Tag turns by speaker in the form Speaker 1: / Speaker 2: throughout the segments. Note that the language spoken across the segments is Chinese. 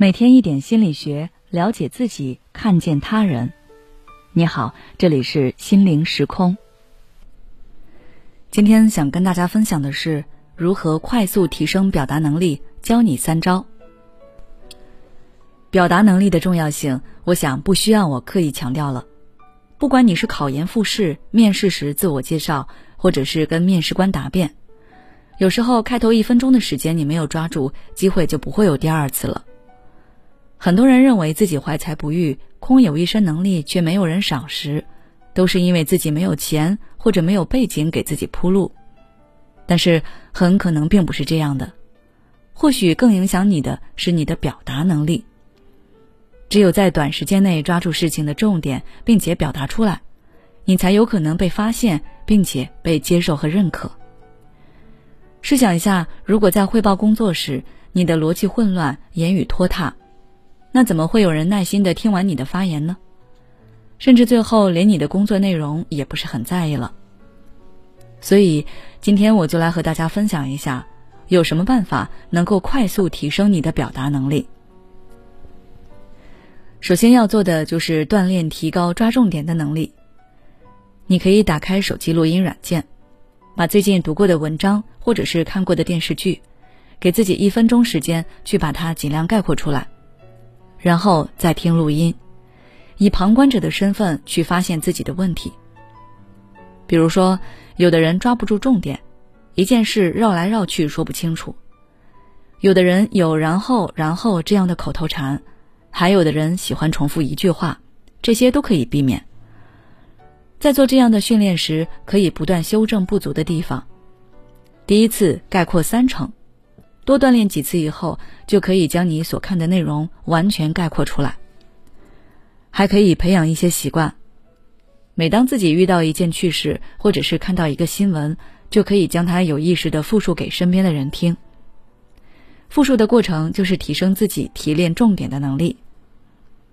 Speaker 1: 每天一点心理学，了解自己，看见他人。你好，这里是心灵时空。今天想跟大家分享的是如何快速提升表达能力，教你三招。表达能力的重要性，我想不需要我刻意强调了。不管你是考研复试、面试时自我介绍，或者是跟面试官答辩，有时候开头一分钟的时间你没有抓住，机会就不会有第二次了。很多人认为自己怀才不遇，空有一身能力却没有人赏识，都是因为自己没有钱或者没有背景给自己铺路。但是很可能并不是这样的，或许更影响你的是你的表达能力。只有在短时间内抓住事情的重点，并且表达出来，你才有可能被发现，并且被接受和认可。试想一下，如果在汇报工作时，你的逻辑混乱，言语拖沓。那怎么会有人耐心的听完你的发言呢？甚至最后连你的工作内容也不是很在意了。所以今天我就来和大家分享一下，有什么办法能够快速提升你的表达能力。首先要做的就是锻炼、提高抓重点的能力。你可以打开手机录音软件，把最近读过的文章或者是看过的电视剧，给自己一分钟时间去把它尽量概括出来。然后再听录音，以旁观者的身份去发现自己的问题。比如说，有的人抓不住重点，一件事绕来绕去说不清楚；有的人有“然后，然后”这样的口头禅；还有的人喜欢重复一句话，这些都可以避免。在做这样的训练时，可以不断修正不足的地方。第一次概括三成。多锻炼几次以后，就可以将你所看的内容完全概括出来。还可以培养一些习惯，每当自己遇到一件趣事，或者是看到一个新闻，就可以将它有意识的复述给身边的人听。复述的过程就是提升自己提炼重点的能力。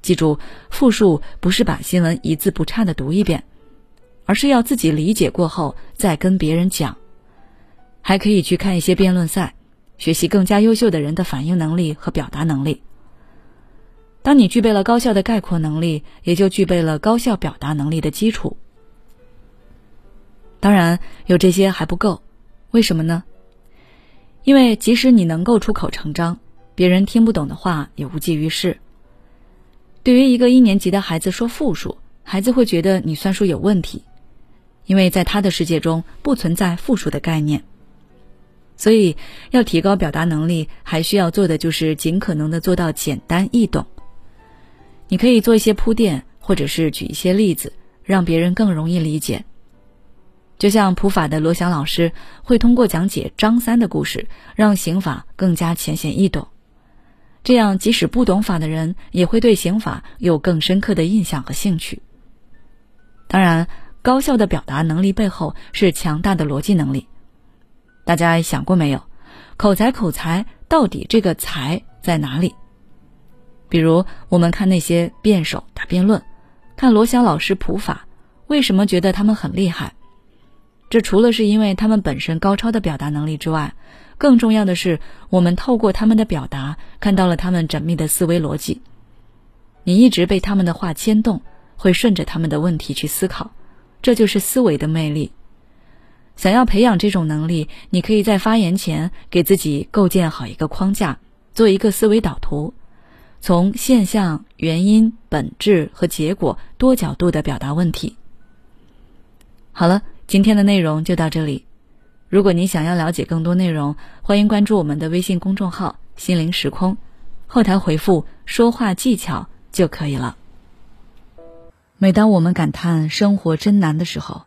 Speaker 1: 记住，复述不是把新闻一字不差的读一遍，而是要自己理解过后再跟别人讲。还可以去看一些辩论赛。学习更加优秀的人的反应能力和表达能力。当你具备了高效的概括能力，也就具备了高效表达能力的基础。当然，有这些还不够，为什么呢？因为即使你能够出口成章，别人听不懂的话也无济于事。对于一个一年级的孩子说复数，孩子会觉得你算术有问题，因为在他的世界中不存在复数的概念。所以，要提高表达能力，还需要做的就是尽可能的做到简单易懂。你可以做一些铺垫，或者是举一些例子，让别人更容易理解。就像普法的罗翔老师会通过讲解张三的故事，让刑法更加浅显易懂。这样，即使不懂法的人，也会对刑法有更深刻的印象和兴趣。当然，高效的表达能力背后是强大的逻辑能力。大家想过没有，口才口才到底这个才在哪里？比如我们看那些辩手打辩论，看罗翔老师普法，为什么觉得他们很厉害？这除了是因为他们本身高超的表达能力之外，更重要的是我们透过他们的表达看到了他们缜密的思维逻辑。你一直被他们的话牵动，会顺着他们的问题去思考，这就是思维的魅力。想要培养这种能力，你可以在发言前给自己构建好一个框架，做一个思维导图，从现象、原因、本质和结果多角度的表达问题。好了，今天的内容就到这里。如果你想要了解更多内容，欢迎关注我们的微信公众号“心灵时空”，后台回复“说话技巧”就可以了。每当我们感叹生活真难的时候，